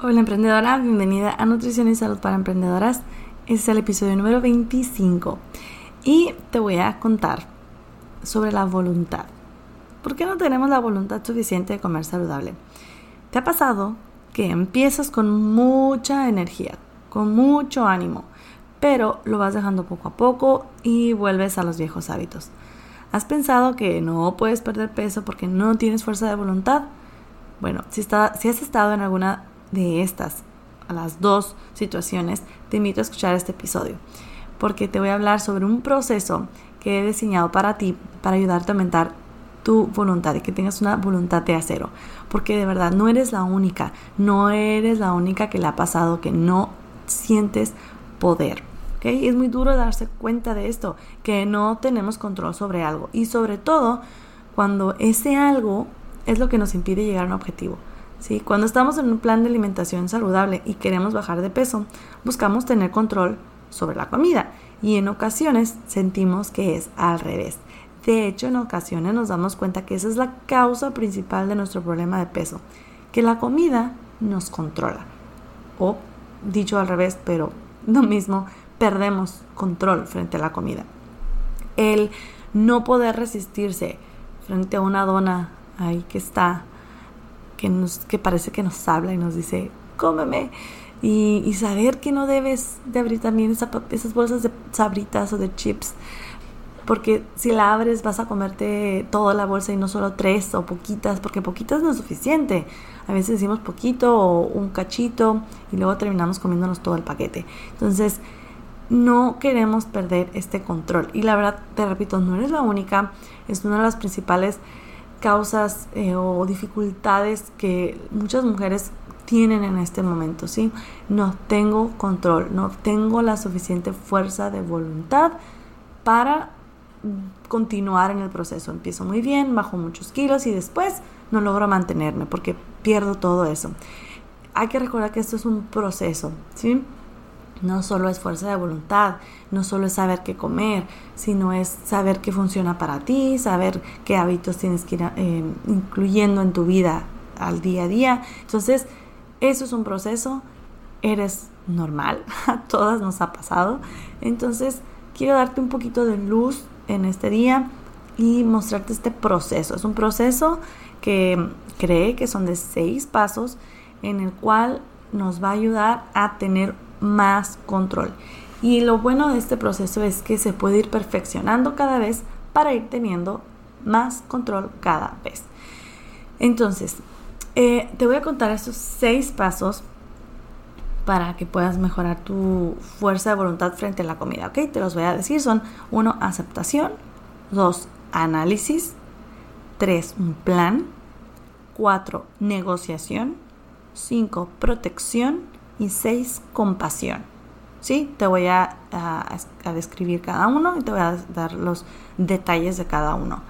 Hola emprendedora, bienvenida a Nutrición y Salud para Emprendedoras. Este es el episodio número 25 y te voy a contar sobre la voluntad. ¿Por qué no tenemos la voluntad suficiente de comer saludable? ¿Te ha pasado que empiezas con mucha energía, con mucho ánimo, pero lo vas dejando poco a poco y vuelves a los viejos hábitos? ¿Has pensado que no puedes perder peso porque no tienes fuerza de voluntad? Bueno, si, si has estado en alguna de estas, a las dos situaciones, te invito a escuchar este episodio, porque te voy a hablar sobre un proceso que he diseñado para ti, para ayudarte a aumentar tu voluntad y que tengas una voluntad de acero, porque de verdad no eres la única, no eres la única que le ha pasado que no sientes poder. ¿okay? Es muy duro darse cuenta de esto, que no tenemos control sobre algo y sobre todo cuando ese algo es lo que nos impide llegar a un objetivo. ¿Sí? Cuando estamos en un plan de alimentación saludable y queremos bajar de peso, buscamos tener control sobre la comida y en ocasiones sentimos que es al revés. De hecho, en ocasiones nos damos cuenta que esa es la causa principal de nuestro problema de peso, que la comida nos controla. O, dicho al revés, pero lo mismo, perdemos control frente a la comida. El no poder resistirse frente a una dona ahí que está que, parece que nos habla y nos dice, cómeme. Y, saber que no debes de abrir también esas bolsas de sabritas o de chips. Porque si la abres vas a comerte toda la bolsa y no solo tres o poquitas, porque poquitas no es suficiente. A veces decimos poquito o un cachito y luego terminamos comiéndonos todo el paquete. Entonces, no queremos perder este control. Y la verdad, te repito, no eres la única. Es una de las principales causas eh, o dificultades que muchas mujeres tienen en este momento, ¿sí? No tengo control, no tengo la suficiente fuerza de voluntad para continuar en el proceso. Empiezo muy bien, bajo muchos kilos y después no logro mantenerme porque pierdo todo eso. Hay que recordar que esto es un proceso, ¿sí? No solo es fuerza de voluntad, no solo es saber qué comer, sino es saber qué funciona para ti, saber qué hábitos tienes que ir eh, incluyendo en tu vida al día a día. Entonces, eso es un proceso, eres normal, a todas nos ha pasado. Entonces, quiero darte un poquito de luz en este día y mostrarte este proceso. Es un proceso que cree que son de seis pasos en el cual nos va a ayudar a tener más control. Y lo bueno de este proceso es que se puede ir perfeccionando cada vez para ir teniendo más control cada vez. Entonces, eh, te voy a contar estos seis pasos para que puedas mejorar tu fuerza de voluntad frente a la comida, ¿ok? Te los voy a decir. Son uno, aceptación. Dos, análisis. Tres, un plan. Cuatro, negociación. Cinco, protección y seis, compasión. ¿Sí? Te voy a, describir cada uno y te voy a dar los detalles de cada uno.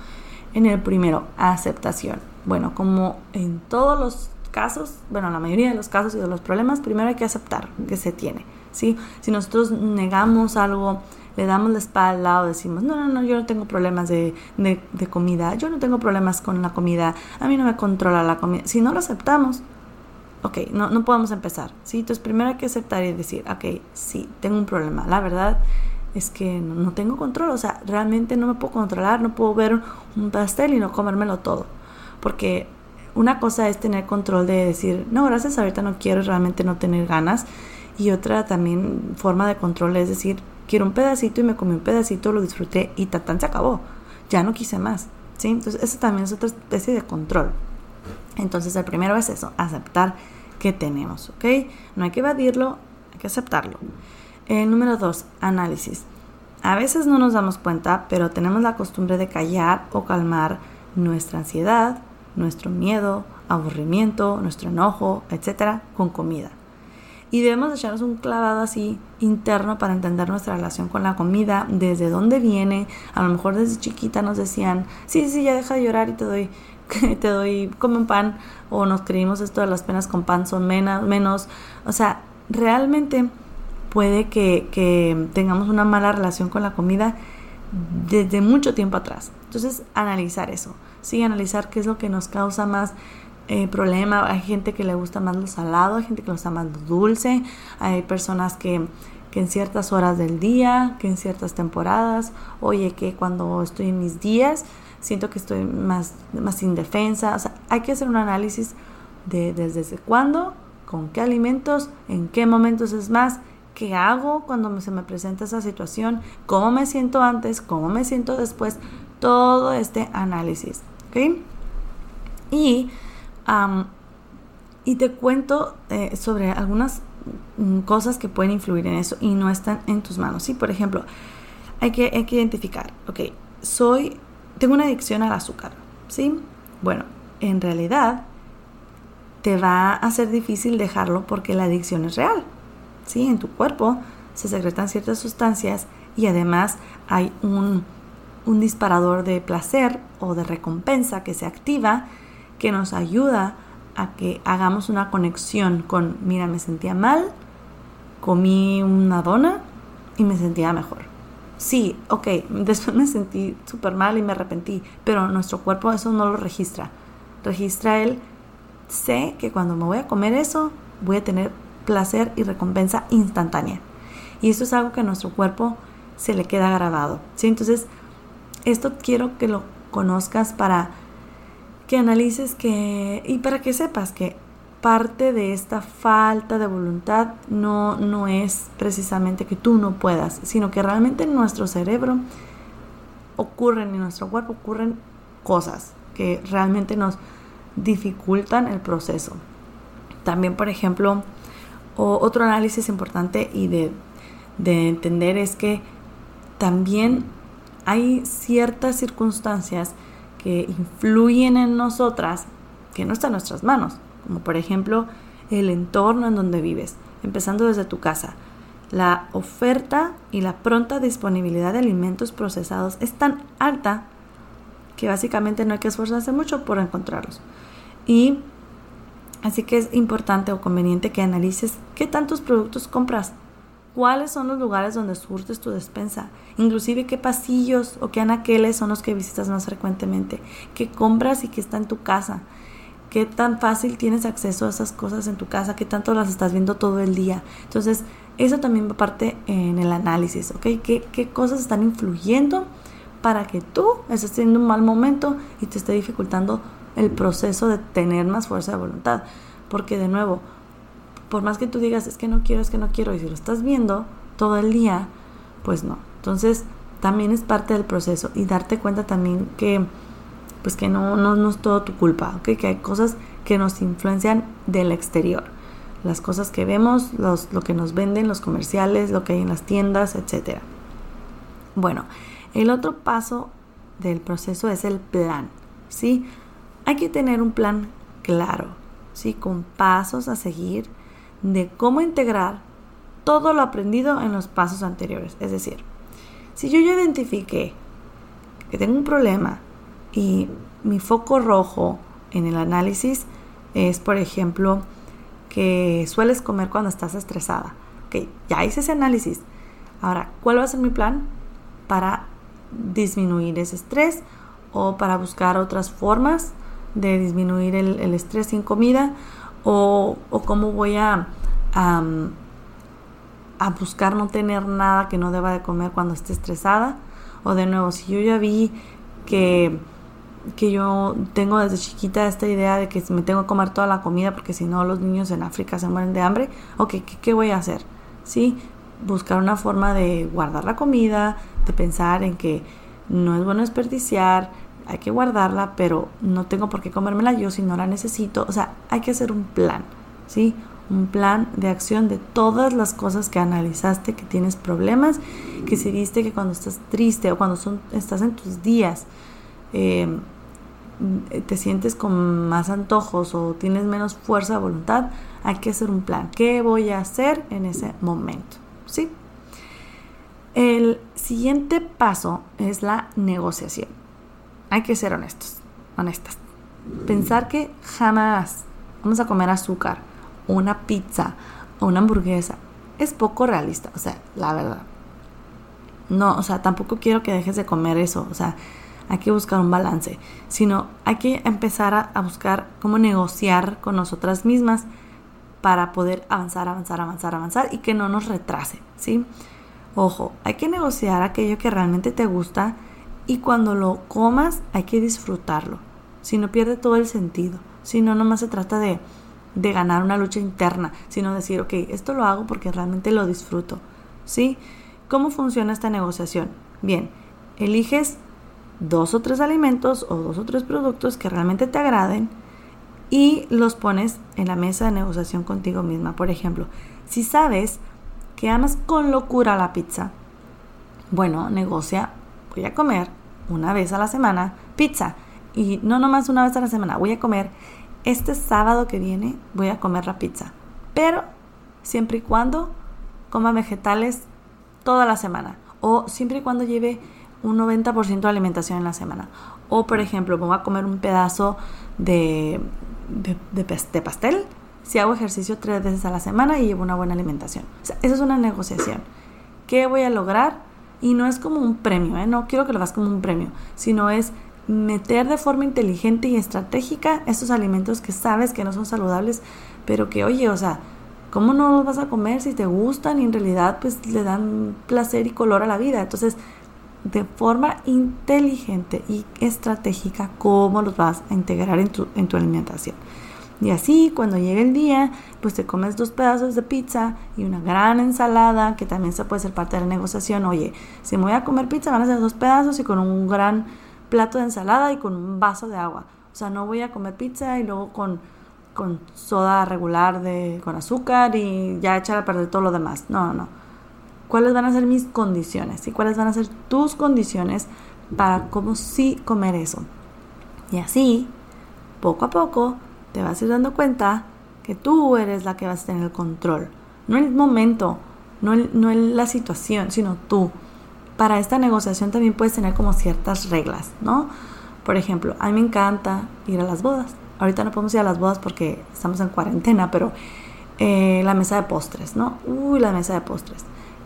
En el primero, aceptación. Bueno, como en todos los casos, bueno, la mayoría de los casos y de los problemas, primero hay que aceptar que se tiene. ¿sí? Si nosotros negamos algo, le damos la espalda o decimos, no, no, no, yo no tengo problemas de, de comida, yo no tengo problemas con la comida, a mí no me controla la comida. Si no lo aceptamos, ok, no, podemos empezar, ¿sí? Entonces primero hay que aceptar y decir, ok, sí, tengo un problema, la verdad, es que no, tengo control, o sea, realmente no me puedo controlar, no puedo ver un pastel y no comérmelo todo, porque una cosa es tener control de decir, no, gracias, ahorita no quiero realmente no tener ganas, y otra también forma de control es decir, quiero un pedacito y me comí un pedacito, lo disfruté y tatán se acabó, ya no quise más, ¿sí? Entonces, eso también es otra especie de control. Entonces, el primero es eso, aceptar que tenemos, ¿ok? No hay que evadirlo, hay que aceptarlo. El número dos, análisis. A veces no nos damos cuenta, pero tenemos la costumbre de callar o calmar nuestra ansiedad, nuestro miedo, aburrimiento, nuestro enojo, etcétera, con comida. Y debemos echarnos un clavado así interno para entender nuestra relación con la comida, desde dónde viene. A lo mejor desde chiquita nos decían, sí, sí, ya deja de llorar y te doy, te doy, come un pan. O nos creímos esto de las penas con pan son menos. menos. O sea, realmente puede que, tengamos una mala relación con la comida desde mucho tiempo atrás. Entonces, analizar eso. Sí, analizar qué es lo que nos causa más eh, problema. Hay gente que le gusta más lo salado, hay gente que le gusta más lo dulce, hay personas que, que en ciertas horas del día, que en ciertas temporadas, oye, que cuando estoy en mis días, siento que estoy más, más indefensa. O sea, hay que hacer un análisis de desde cuándo, con qué alimentos, en qué momentos es más qué hago cuando se me presenta esa situación, cómo me siento antes, cómo me siento después, todo este análisis. ¿ok? Y, y te cuento eh, sobre algunas mm, cosas que pueden influir en eso y no están en tus manos. ¿sí? Por ejemplo, hay que, hay que identificar, ok, soy, tengo una adicción al azúcar, ¿sí? Bueno, en realidad te va a ser difícil dejarlo porque la adicción es real. ¿sí? En tu cuerpo se secretan ciertas sustancias y además hay un, disparador de placer o de recompensa que se activa que nos ayuda a que hagamos una conexión con, mira, me sentía mal, comí una dona y me sentía mejor. Sí, ok, después me sentí súper mal y me arrepentí, pero nuestro cuerpo eso no lo registra. Registra él, sé que cuando me voy a comer eso, voy a tener placer y recompensa instantánea. Y esto es algo que a nuestro cuerpo se le queda grabado. ¿sí? Entonces, esto quiero que lo conozcas para que analices que y para que sepas que parte de esta falta de voluntad no, no es precisamente que tú no puedas, sino que realmente en nuestro cerebro ocurren, en nuestro cuerpo ocurren cosas que realmente nos dificultan el proceso. También, por ejemplo, otro análisis importante y de, entender es que también hay ciertas circunstancias que influyen en nosotras que no están en nuestras manos, como por ejemplo el entorno en donde vives, empezando desde tu casa. La oferta y la pronta disponibilidad de alimentos procesados es tan alta que básicamente no hay que esforzarse mucho por encontrarlos. Y Así que es importante o conveniente que analices qué tantos productos compras, cuáles son los lugares donde surtes tu despensa, inclusive qué pasillos o qué anaqueles son los que visitas más frecuentemente, qué compras y qué está en tu casa, qué tan fácil tienes acceso a esas cosas en tu casa, qué tanto las estás viendo todo el día. Entonces, eso también va parte en el análisis, ¿ok? ¿Qué, qué cosas están influyendo para que tú estés teniendo un mal momento y te esté dificultando el proceso de tener más fuerza de voluntad. Porque de nuevo, por más que tú digas, es que no quiero, es que no quiero, y si lo estás viendo todo el día, pues no. Entonces, también es parte del proceso y darte cuenta también que, pues que no, no, es todo tu culpa, que hay cosas que nos influencian del exterior. Las cosas que vemos, los, lo que nos venden, los comerciales, lo que hay en las tiendas, etc. Bueno, el otro paso del proceso es el plan, ¿sí? Hay que tener un plan claro, ¿sí? con pasos a seguir de cómo integrar todo lo aprendido en los pasos anteriores. Es decir, si yo ya identifiqué que tengo un problema y mi foco rojo en el análisis es, por ejemplo, que sueles comer cuando estás estresada. Ok, ya hice ese análisis. Ahora, ¿cuál va a ser mi plan para disminuir ese estrés o para buscar otras formas de disminuir el, estrés sin comida o, cómo voy a, a buscar no tener nada que no deba de comer cuando esté estresada. O de nuevo, si yo ya vi que, que yo tengo desde chiquita esta idea de que me tengo que comer toda la comida porque si no los niños en África se mueren de hambre, ok, ¿qué, voy a hacer? ¿Sí? Buscar una forma de guardar la comida, de pensar en que no es bueno desperdiciar, hay que guardarla, pero no tengo por qué comérmela yo si no la necesito. O sea, hay que hacer un plan, ¿sí? Un plan de acción de todas las cosas que analizaste, que tienes problemas, que si viste que cuando estás triste o cuando son, estás en tus días, em, te sientes con más antojos o tienes menos fuerza de voluntad, hay que hacer un plan. ¿Qué voy a hacer en ese momento? ¿Sí? El siguiente paso es la negociación. Hay que ser honestos, honestas. Pensar que jamás vamos a comer azúcar, una pizza, o una hamburguesa, es poco realista, o sea, la verdad. No, o sea, tampoco quiero que dejes de comer eso, o sea, hay que buscar un balance, sino hay que empezar a, buscar cómo negociar con nosotras mismas para poder avanzar, avanzar, avanzar, avanzar y que no nos retrase, ¿sí? Ojo, hay que negociar aquello que realmente te gusta y cuando lo comas hay que disfrutarlo. Si no pierde todo el sentido. Si no, nomás se trata de, de ganar una lucha interna, sino decir, ok, esto lo hago porque realmente lo disfruto. ¿Sí? ¿Cómo funciona esta negociación? Bien, eliges dos o tres alimentos o dos o tres productos que realmente te agraden y los pones en la mesa de negociación contigo misma. Por ejemplo, si sabes que amas con locura la pizza, bueno, negocia, voy a comer una vez a la semana pizza. Y no nomás una vez a la semana, voy a comer este sábado que viene, voy a comer la pizza. Pero siempre y cuando coma vegetales toda la semana. O siempre y cuando lleve un 90% de alimentación en la semana. O por ejemplo, voy a comer un pedazo de, de, pastel si hago ejercicio tres veces a la semana y llevo una buena alimentación. O sea, eso es una negociación. ¿Qué voy a lograr? Y no es como un premio, ¿eh? no quiero que lo hagas como un premio, sino es meter de forma inteligente y estratégica estos alimentos que sabes que no son saludables, pero que, oye, o sea, ¿cómo no los vas a comer si te gustan y en realidad pues le dan placer y color a la vida? Entonces, de forma inteligente y estratégica, ¿cómo los vas a integrar en tu, en tu alimentación? Y así, cuando llegue el día, pues te comes dos pedazos de pizza y una gran ensalada, que también se puede ser parte de la negociación. Oye, si me voy a comer pizza, van a ser dos pedazos y con un gran plato de ensalada y con un vaso de agua. O sea, no voy a comer pizza y luego con, con soda regular de, con azúcar y ya echar a perder todo lo demás. No, no, no. ¿Cuáles van a ser mis condiciones? ¿Y cuáles van a ser tus condiciones para cómo sí comer eso? Y así, poco a poco, te vas a ir dando cuenta que tú eres la que vas a tener el control. No el momento, no, no la situación, sino tú. Para esta negociación también puedes tener como ciertas reglas, ¿no? Por ejemplo, a mí me encanta ir a las bodas. Ahorita no podemos ir a las bodas porque estamos en cuarentena, pero eh, la mesa de postres, ¿no? Uy, la mesa de postres.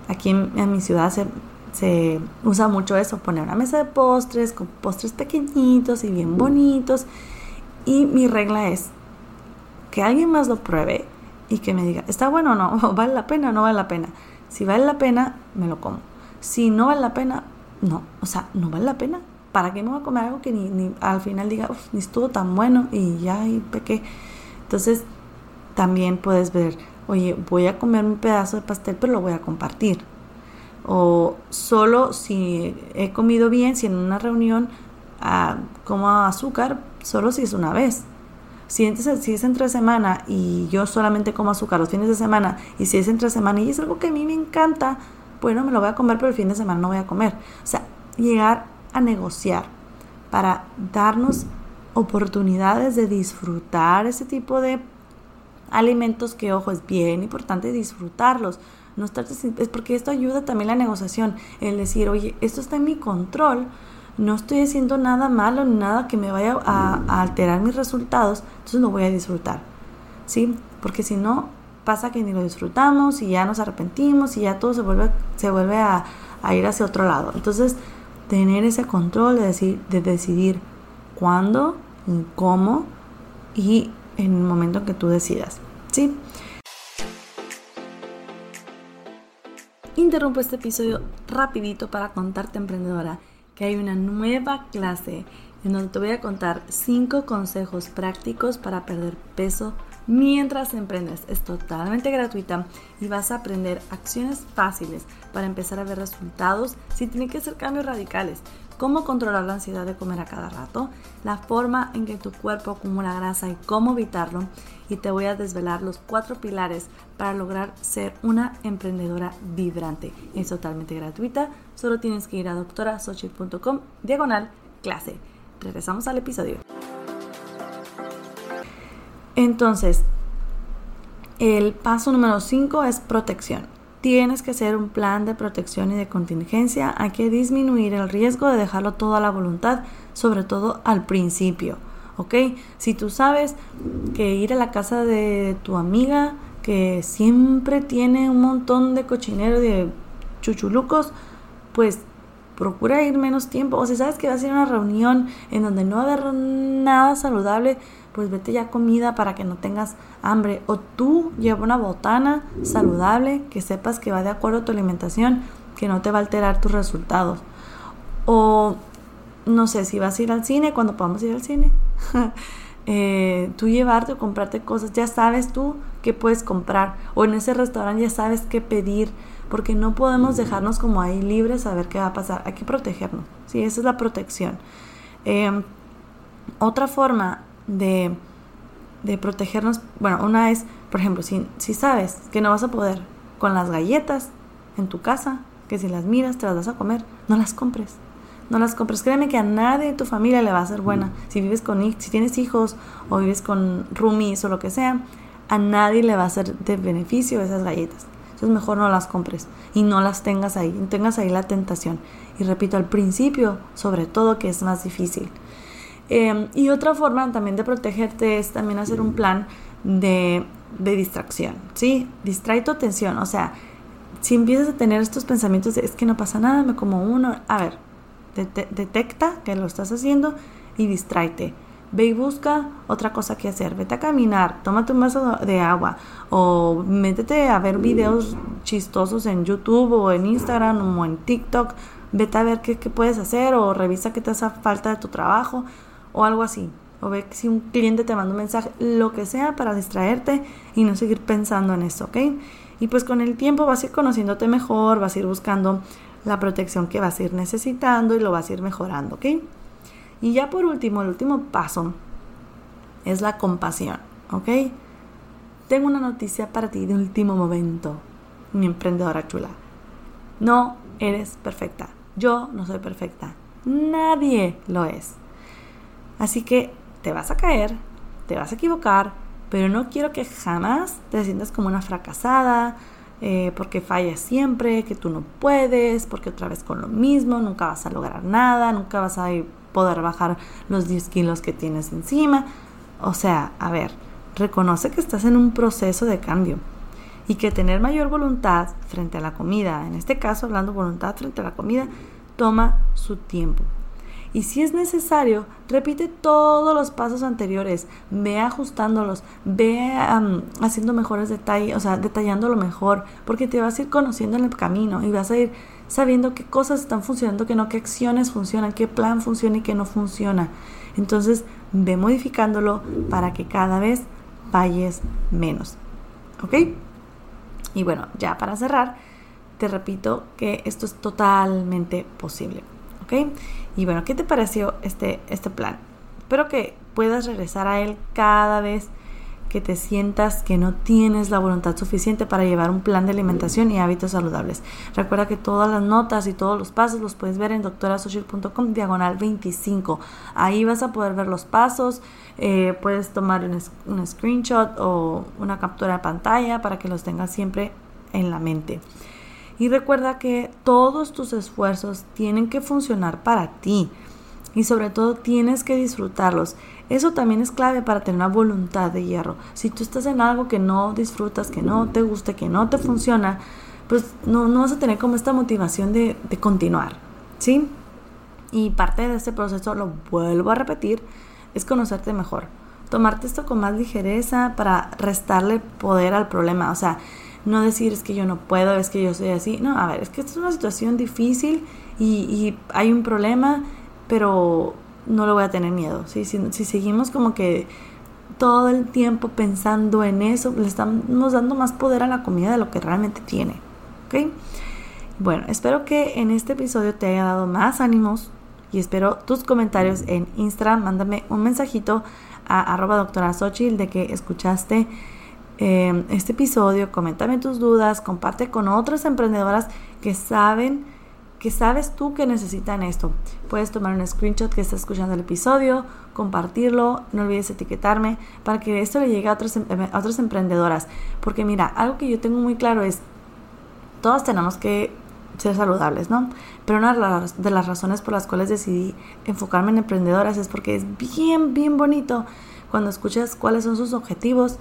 Aquí en, mi ciudad se, se usa mucho eso, poner una mesa de postres con postres pequeñitos y bien bonitos. Y mi regla es, que alguien más lo pruebe y que me diga, ¿está bueno o no? ¿Vale la pena o no vale la pena? Si vale la pena, me lo como. Si no vale la pena, no. O sea, no vale la pena. ¿Para qué me voy a comer algo que ni, al final diga, ni estuvo tan bueno y ya, y pequé? Entonces, también puedes ver, oye, voy a comer un pedazo de pastel, pero lo voy a compartir. O solo si he comido bien, si en una reunión ah, como azúcar, solo si es una vez si, es entre semana y yo solamente como azúcar los fines de semana, y si es entre semana y es algo que a mí me encanta, bueno, me lo voy a comer, pero el fin de semana no voy a comer. O sea, llegar a negociar para darnos oportunidades de disfrutar ese tipo de alimentos que, ojo, es bien importante disfrutarlos. No es porque esto ayuda también la negociación, el decir, oye, esto está en mi control, no estoy haciendo nada malo, nada que me vaya a, alterar mis resultados, entonces no voy a disfrutar, ¿sí? Porque si no, pasa que ni lo disfrutamos y ya nos arrepentimos y ya todo se vuelve, se vuelve a, ir hacia otro lado. Entonces, tener ese control de, decir, de decidir cuándo y cómo y en el momento que tú decidas sí Interrumpo este episodio rapidito para contarte, emprendedora, que hay una nueva clase en donde te voy a contar 5 consejos prácticos para perder peso mientras emprendes. Es totalmente gratuita y vas a aprender acciones fáciles para empezar a ver resultados sin tener que hacer cambios radicales. Cómo controlar la ansiedad de comer a cada rato, la forma en que tu cuerpo acumula grasa y cómo evitarlo. Y te voy a desvelar los cuatro pilares para lograr ser una emprendedora vibrante. Es totalmente gratuita, solo tienes que ir a doctorasochi.com diagonal clase. Regresamos al episodio. Entonces, el paso número 5 es protección. Tienes que hacer un plan de protección y de contingencia. Hay que disminuir el riesgo de dejarlo todo a la voluntad, sobre todo al principio. ¿Ok? Si tú sabes que ir a la casa de tu amiga, que siempre tiene un montón de cochinero de chuchulucos, pues procura ir menos tiempo. O si sabes que vas a ir a una reunión en donde no va a haber nada saludable, pues vete ya comida para que no tengas hambre. O tú lleva una botana saludable que sepas que va de acuerdo a tu alimentación, que no te va a alterar tus resultados. O no sé, si vas a ir al cine, cuando podamos ir al cine, eh, tú llevarte o comprarte cosas, ya sabes tú qué puedes comprar. O en ese restaurante ya sabes qué pedir porque no podemos dejarnos como ahí libres a ver qué va a pasar. Hay que protegernos, ¿sí? Esa es la protección. Em, otra forma de, protegernos, bueno, una es, por ejemplo, si, si sabes que no vas a poder con las galletas en tu casa, que si las miras te las vas a comer, no las compres. No las compres. Créeme que a nadie de tu familia le va a ser buena. Si vives con si tienes hijos o vives con roomies o lo que sea, a nadie le va a ser de beneficio esas galletas mejor no las compres y no las tengas ahí, tengas ahí la tentación. Y repito, al principio, sobre todo, que es más difícil. Em, y otra forma también de protegerte es también hacer un plan de, de distracción, ¿sí? Distrae tu atención, o sea, si empiezas a tener estos pensamientos de es que no pasa nada, me como uno, a ver, detecta que lo estás haciendo y distráete. Ve y busca otra cosa que hacer, vete a caminar, tómate un vaso de agua o métete a ver videos chistosos en YouTube o en Instagram o en TikTok, vete a ver qué, puedes hacer o revisa qué te hace falta de tu trabajo o algo así. O ve si un cliente te manda un mensaje, lo que sea para distraerte y no seguir pensando en eso, ¿ok? Y pues con el tiempo vas a ir conociéndote mejor, vas a ir buscando la protección que vas a ir necesitando y lo vas a ir mejorando, ¿ok? Y ya por último, el último paso es la compasión, ¿ok? Tengo una noticia para ti de último momento, mi emprendedora chula. No eres perfecta. Yo no soy perfecta. Nadie lo es. Así que te vas a caer, te vas a equivocar, pero no quiero que jamás te sientas como una fracasada, eh, porque fallas siempre, que tú no puedes, porque otra vez con lo mismo, nunca vas a lograr nada, nunca vas a poder bajar los 10 kilos que tienes encima. O sea, a ver, reconoce que estás en un proceso de cambio y que tener mayor voluntad frente a la comida, en este caso hablando voluntad frente a la comida, toma su tiempo. Y si es necesario, repite todos los pasos anteriores, ve ajustándolos, ve haciendo mejores detalles, o sea, detallándolo mejor, porque te vas a ir conociendo en el camino y vas a ir sabiendo qué cosas están funcionando, qué no, qué acciones funcionan, qué plan funciona y qué no funciona. Entonces, ve modificándolo para que cada vez falles menos. ¿Ok? Y bueno, ya para cerrar, te repito que esto es totalmente posible. Y bueno, ¿qué te pareció este, este plan? Espero que puedas regresar a él cada vez que te sientas que no tienes la voluntad suficiente para llevar un plan de alimentación y hábitos saludables. Recuerda que todas las notas y todos los pasos los puedes ver en doctorasocial.com diagonal 25. Ahí vas a poder ver los pasos, eh, puedes tomar un, un screenshot o una captura de pantalla para que los tengas siempre en la mente. Y recuerda que todos tus esfuerzos tienen que funcionar para ti y sobre todo tienes que disfrutarlos. Eso también es clave para tener una voluntad de hierro. Si tú estás en algo que no disfrutas, que no te gusta, que no te funciona, pues no, no vas a tener como esta motivación de, de continuar, ¿sí? Y parte de este proceso, lo vuelvo a repetir, es conocerte mejor. Tomarte esto con más ligereza para restarle poder al problema. O sea, no decir es que yo no puedo, es que yo soy así. No, a ver, es que esta es una situación difícil y, hay un problema, pero no le voy a tener miedo. Si, si seguimos como que todo el tiempo pensando en eso, le estamos dando más poder a la comida de lo que realmente tiene. ¿Ok? Bueno, espero que en este episodio te haya dado más ánimos y espero tus comentarios en Instagram. Mándame un mensajito a arroba doctora Xochitl de que escuchaste eh, este episodio. Coméntame tus dudas, comparte con otras emprendedoras que saben que sabes tú que necesitan esto. Puedes tomar un screenshot que estás escuchando el episodio, compartirlo, no olvides etiquetarme para que esto le llegue a otras, em, a otras emprendedoras. Porque mira, algo que yo tengo muy claro es, todos tenemos que ser saludables, ¿no? Pero una de las razones por las cuales decidí enfocarme en emprendedoras es porque es bien, bien bonito cuando escuchas cuáles son sus objetivos,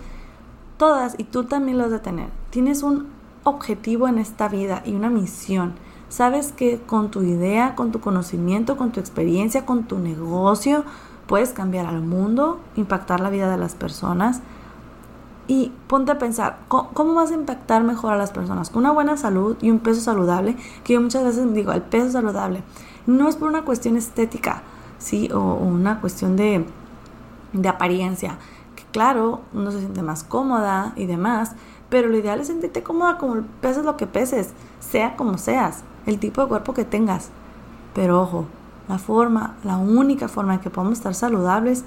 todas, y tú también los de tener. Tienes un objetivo en esta vida y una misión. Sabes que con tu idea, con tu conocimiento, con tu experiencia, con tu negocio, puedes cambiar al mundo, impactar la vida de las personas y ponte a pensar, ¿cómo, vas a impactar mejor a las personas? Con una buena salud y un peso saludable, que yo muchas veces digo, el peso saludable, no es por una cuestión estética, ¿sí? O, una cuestión de, de apariencia, claro, uno se siente más cómoda y demás, pero lo ideal es sentirte cómoda como peses lo que peses, sea como seas, el tipo de cuerpo que tengas. Pero ojo, la forma, la única forma en que podemos estar saludables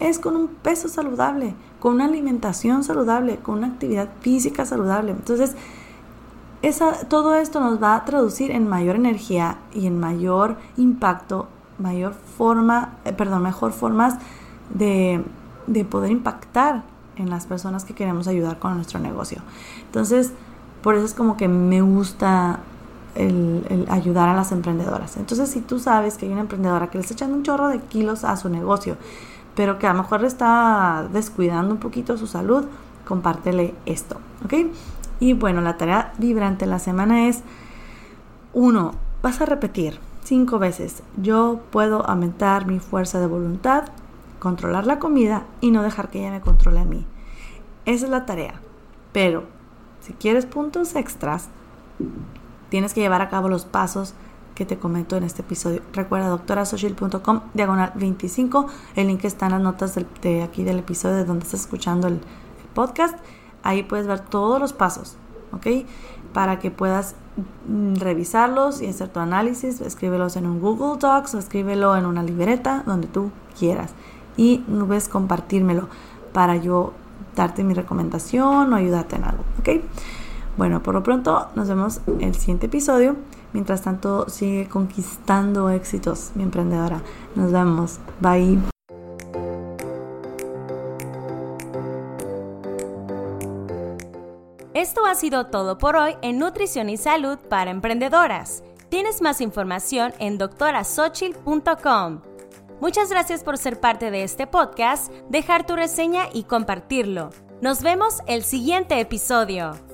es con un peso saludable, con una alimentación saludable, con una actividad física saludable. Entonces, esa, todo esto nos va a traducir en mayor energía y en mayor impacto, mayor forma, eh, perdón, mejor formas de, de poder impactar en las personas que queremos ayudar con nuestro negocio. Entonces, por eso es como que me gusta el, ayudar a las emprendedoras. Entonces, si tú sabes que hay una emprendedora que le está echando un chorro de kilos a su negocio pero que a lo mejor está descuidando un poquito su salud, compártele esto, ¿ok? Y bueno, la tarea vibrante de la semana es, uno, vas a repetir cinco veces, yo puedo aumentar mi fuerza de voluntad, controlar la comida y no dejar que ella me controle a mí. Esa es la tarea. Pero si quieres puntos extras, tienes que llevar a cabo los pasos que te comento en este episodio. Recuerda doctorasocial.com diagonal 25. El link está en las notas de aquí del episodio de donde estás escuchando el, podcast. Ahí puedes ver todos los pasos, ¿ok? Para que puedas mm, revisarlos y hacer tu análisis. Escríbelos en un Google Docs o escríbelo en una libreta donde tú quieras. Y ves compartírmelo para yo darte mi recomendación o ayudarte en algo, ¿ok? Bueno, por lo pronto nos vemos en el siguiente episodio. Mientras tanto, sigue conquistando éxitos, mi emprendedora. Nos vemos. Bye. Esto ha sido todo por hoy en Nutrición y Salud para Emprendedoras. Tienes más información en doctorasochil.com. Muchas gracias por ser parte de este podcast, dejar tu reseña y compartirlo. Nos vemos el siguiente episodio.